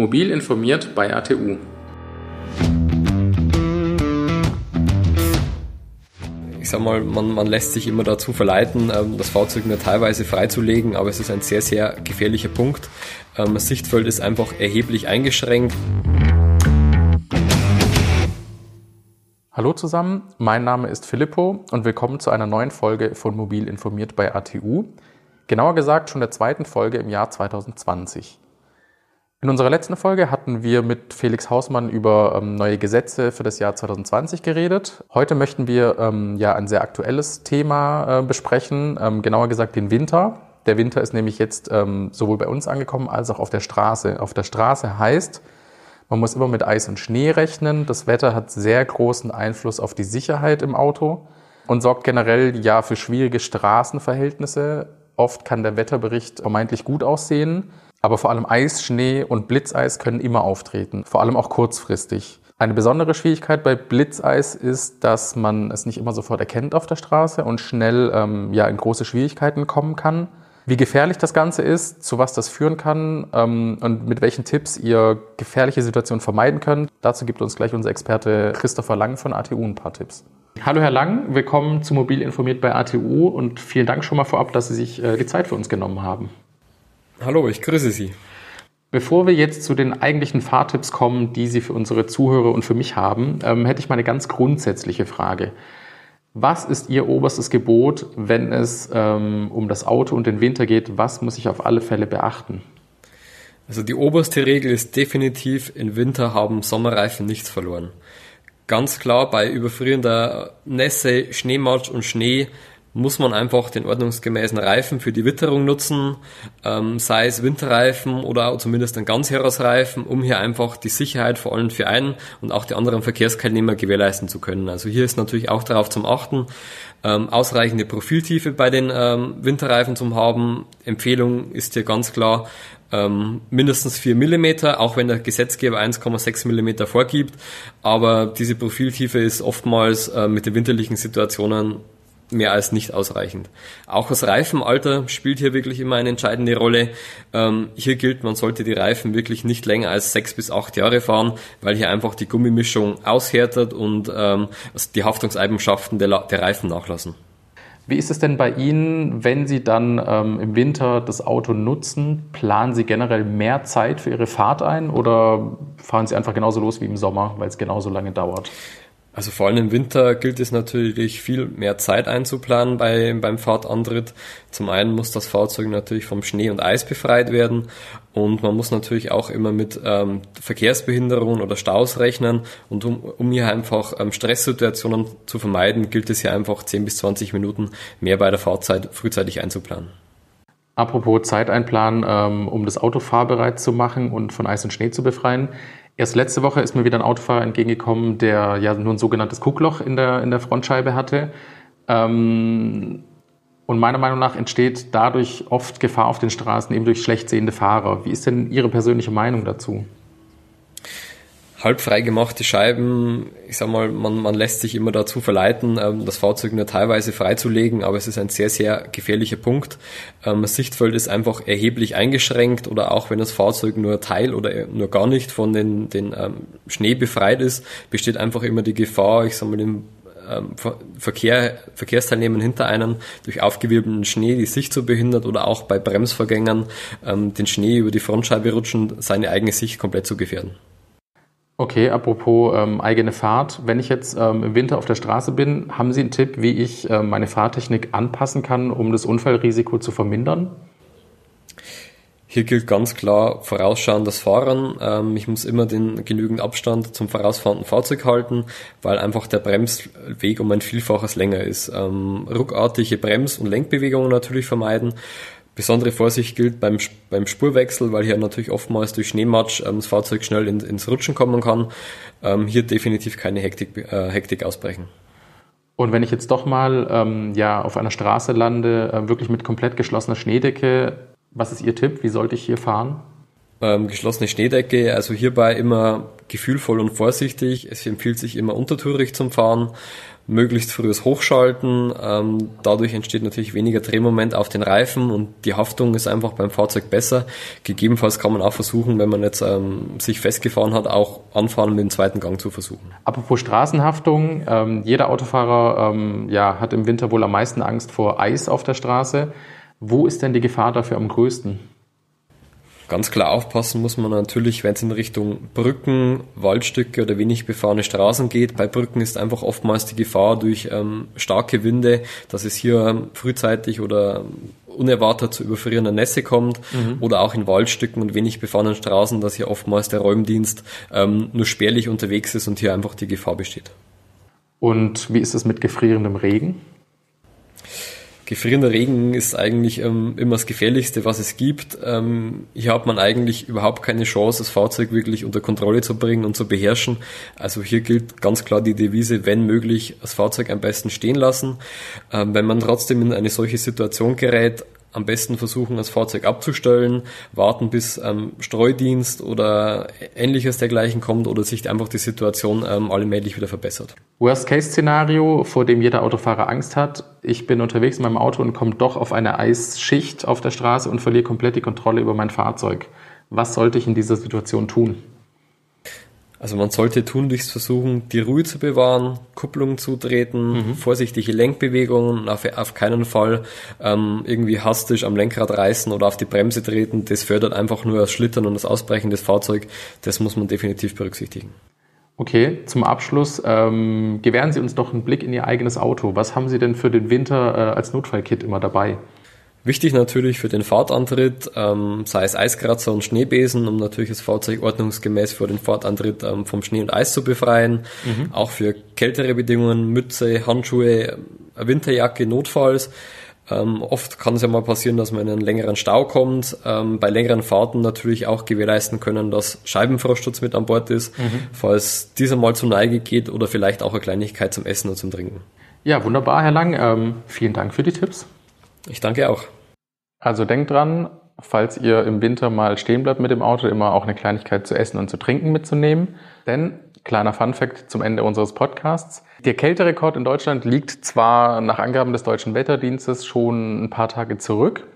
Mobil informiert bei ATU. Ich sag mal, man, man lässt sich immer dazu verleiten, ähm, das Fahrzeug nur teilweise freizulegen, aber es ist ein sehr, sehr gefährlicher Punkt. Ähm, das Sichtfeld ist einfach erheblich eingeschränkt. Hallo zusammen, mein Name ist Filippo und willkommen zu einer neuen Folge von Mobil informiert bei ATU. Genauer gesagt schon der zweiten Folge im Jahr 2020. In unserer letzten Folge hatten wir mit Felix Hausmann über ähm, neue Gesetze für das Jahr 2020 geredet. Heute möchten wir ähm, ja ein sehr aktuelles Thema äh, besprechen, ähm, genauer gesagt den Winter. Der Winter ist nämlich jetzt ähm, sowohl bei uns angekommen als auch auf der Straße. Auf der Straße heißt, man muss immer mit Eis und Schnee rechnen. Das Wetter hat sehr großen Einfluss auf die Sicherheit im Auto und sorgt generell ja für schwierige Straßenverhältnisse. Oft kann der Wetterbericht vermeintlich gut aussehen aber vor allem Eis, Schnee und Blitzeis können immer auftreten, vor allem auch kurzfristig. Eine besondere Schwierigkeit bei Blitzeis ist, dass man es nicht immer sofort erkennt auf der Straße und schnell ähm, ja, in große Schwierigkeiten kommen kann. Wie gefährlich das Ganze ist, zu was das führen kann ähm, und mit welchen Tipps ihr gefährliche Situationen vermeiden könnt, dazu gibt uns gleich unser Experte Christopher Lang von ATU ein paar Tipps. Hallo Herr Lang, willkommen zu Mobil informiert bei ATU und vielen Dank schon mal vorab, dass Sie sich äh, die Zeit für uns genommen haben. Hallo, ich grüße Sie. Bevor wir jetzt zu den eigentlichen Fahrtipps kommen, die Sie für unsere Zuhörer und für mich haben, ähm, hätte ich mal eine ganz grundsätzliche Frage. Was ist Ihr oberstes Gebot, wenn es ähm, um das Auto und den Winter geht? Was muss ich auf alle Fälle beachten? Also die oberste Regel ist definitiv, im Winter haben Sommerreifen nichts verloren. Ganz klar, bei überfrierender Nässe, Schneematsch und Schnee muss man einfach den ordnungsgemäßen Reifen für die Witterung nutzen, ähm, sei es Winterreifen oder zumindest ein Ganzjahresreifen, um hier einfach die Sicherheit vor allem für einen und auch die anderen Verkehrsteilnehmer gewährleisten zu können. Also hier ist natürlich auch darauf zum Achten, ähm, ausreichende Profiltiefe bei den ähm, Winterreifen zu haben. Empfehlung ist hier ganz klar, ähm, mindestens 4 mm, auch wenn der Gesetzgeber 1,6 mm vorgibt. Aber diese Profiltiefe ist oftmals äh, mit den winterlichen Situationen mehr als nicht ausreichend. Auch das Reifenalter spielt hier wirklich immer eine entscheidende Rolle. Ähm, hier gilt, man sollte die Reifen wirklich nicht länger als sechs bis acht Jahre fahren, weil hier einfach die Gummimischung aushärtet und ähm, die Haftungseigenschaften der, der, Reifen nachlassen. Wie ist es denn bei Ihnen, wenn Sie dann ähm, im Winter das Auto nutzen? Planen Sie generell mehr Zeit für Ihre Fahrt ein oder fahren Sie einfach genauso los wie im Sommer, weil es genauso lange dauert? Also vor allem im Winter gilt es natürlich viel mehr Zeit einzuplanen bei, beim Fahrtantritt. Zum einen muss das Fahrzeug natürlich vom Schnee und Eis befreit werden und man muss natürlich auch immer mit ähm, Verkehrsbehinderungen oder Staus rechnen und um, um hier einfach ähm, Stresssituationen zu vermeiden, gilt es hier einfach 10 bis 20 Minuten mehr bei der Fahrzeit frühzeitig einzuplanen. Apropos Zeit einplanen, ähm, um das Auto fahrbereit zu machen und von Eis und Schnee zu befreien. Erst letzte Woche ist mir wieder ein Autofahrer entgegengekommen, der ja nur ein sogenanntes Guckloch in der, in der Frontscheibe hatte. Ähm, und meiner Meinung nach entsteht dadurch oft Gefahr auf den Straßen, eben durch schlecht sehende Fahrer. Wie ist denn Ihre persönliche Meinung dazu? Halb frei gemachte Scheiben, ich sag mal, man, man lässt sich immer dazu verleiten, ähm, das Fahrzeug nur teilweise freizulegen, aber es ist ein sehr, sehr gefährlicher Punkt. Ähm, das Sichtfeld ist einfach erheblich eingeschränkt oder auch wenn das Fahrzeug nur Teil oder nur gar nicht von den, den ähm, Schnee befreit ist, besteht einfach immer die Gefahr, ich sag mal, dem ähm, Verkehr, Verkehrsteilnehmern hinter einem durch aufgewirbelten Schnee die Sicht zu behindert oder auch bei Bremsvorgängern ähm, den Schnee über die Frontscheibe rutschen, seine eigene Sicht komplett zu gefährden. Okay, apropos ähm, eigene Fahrt. Wenn ich jetzt ähm, im Winter auf der Straße bin, haben Sie einen Tipp, wie ich äh, meine Fahrtechnik anpassen kann, um das Unfallrisiko zu vermindern? Hier gilt ganz klar vorausschauendes Fahren. Ähm, ich muss immer den genügend Abstand zum vorausfahrenden Fahrzeug halten, weil einfach der Bremsweg um ein Vielfaches länger ist. Ähm, ruckartige Brems- und Lenkbewegungen natürlich vermeiden Besondere Vorsicht gilt beim, beim Spurwechsel, weil hier natürlich oftmals durch Schneematsch ähm, das Fahrzeug schnell in, ins Rutschen kommen kann. Ähm, hier definitiv keine Hektik, äh, Hektik ausbrechen. Und wenn ich jetzt doch mal ähm, ja, auf einer Straße lande, äh, wirklich mit komplett geschlossener Schneedecke, was ist Ihr Tipp? Wie sollte ich hier fahren? Ähm, geschlossene Schneedecke, also hierbei immer gefühlvoll und vorsichtig. Es empfiehlt sich immer untertourig zum Fahren möglichst frühes Hochschalten. Ähm, dadurch entsteht natürlich weniger Drehmoment auf den Reifen und die Haftung ist einfach beim Fahrzeug besser. Gegebenenfalls kann man auch versuchen, wenn man jetzt ähm, sich festgefahren hat, auch anfahren mit dem zweiten Gang zu versuchen. Apropos Straßenhaftung, ähm, jeder Autofahrer ähm, ja, hat im Winter wohl am meisten Angst vor Eis auf der Straße. Wo ist denn die Gefahr dafür am größten? Ganz klar aufpassen muss man natürlich, wenn es in Richtung Brücken, Waldstücke oder wenig befahrene Straßen geht. Bei Brücken ist einfach oftmals die Gefahr durch ähm, starke Winde, dass es hier ähm, frühzeitig oder unerwartet zu überfrierender Nässe kommt mhm. oder auch in Waldstücken und wenig befahrenen Straßen, dass hier oftmals der Räumdienst ähm, nur spärlich unterwegs ist und hier einfach die Gefahr besteht. Und wie ist es mit gefrierendem Regen? Gefrierender Regen ist eigentlich ähm, immer das Gefährlichste, was es gibt. Ähm, hier hat man eigentlich überhaupt keine Chance, das Fahrzeug wirklich unter Kontrolle zu bringen und zu beherrschen. Also hier gilt ganz klar die Devise, wenn möglich, das Fahrzeug am besten stehen lassen. Ähm, wenn man trotzdem in eine solche Situation gerät, am besten versuchen, das Fahrzeug abzustellen, warten bis ähm, Streudienst oder ähnliches dergleichen kommt oder sich einfach die Situation ähm, allmählich wieder verbessert. Worst-Case-Szenario, vor dem jeder Autofahrer Angst hat. Ich bin unterwegs in meinem Auto und komme doch auf eine Eisschicht auf der Straße und verliere komplett die Kontrolle über mein Fahrzeug. Was sollte ich in dieser Situation tun? Also man sollte tunlichst versuchen, die Ruhe zu bewahren, Kupplung zutreten, mhm. vorsichtige Lenkbewegungen, auf, auf keinen Fall ähm, irgendwie hastisch am Lenkrad reißen oder auf die Bremse treten. Das fördert einfach nur das Schlittern und das Ausbrechen des Fahrzeugs. Das muss man definitiv berücksichtigen. Okay, zum Abschluss ähm, gewähren Sie uns doch einen Blick in Ihr eigenes Auto. Was haben Sie denn für den Winter äh, als Notfallkit immer dabei? Wichtig natürlich für den Fahrtantritt, ähm, sei es Eiskratzer und Schneebesen, um natürlich das Fahrzeug ordnungsgemäß für den Fahrtantritt ähm, vom Schnee und Eis zu befreien. Mhm. Auch für kältere Bedingungen, Mütze, Handschuhe, Winterjacke notfalls. Ähm, oft kann es ja mal passieren, dass man in einen längeren Stau kommt. Ähm, bei längeren Fahrten natürlich auch gewährleisten können, dass Scheibenfrostschutz mit an Bord ist, mhm. falls dieser mal zur Neige geht oder vielleicht auch eine Kleinigkeit zum Essen und zum Trinken. Ja, wunderbar, Herr Lang. Ähm, vielen Dank für die Tipps. Ich danke auch. Also denkt dran, falls ihr im Winter mal stehen bleibt mit dem Auto, immer auch eine Kleinigkeit zu essen und zu trinken mitzunehmen. Denn, kleiner Funfact zum Ende unseres Podcasts, der Kälterekord in Deutschland liegt zwar nach Angaben des Deutschen Wetterdienstes schon ein paar Tage zurück,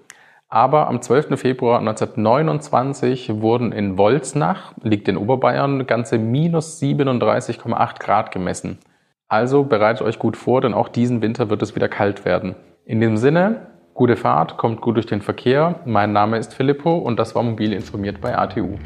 aber am 12. Februar 1929 wurden in Wolznach, liegt in Oberbayern, ganze minus 37,8 Grad gemessen. Also bereitet euch gut vor, denn auch diesen Winter wird es wieder kalt werden. In dem Sinne, Gute Fahrt, kommt gut durch den Verkehr. Mein Name ist Filippo und das war Mobil informiert bei ATU.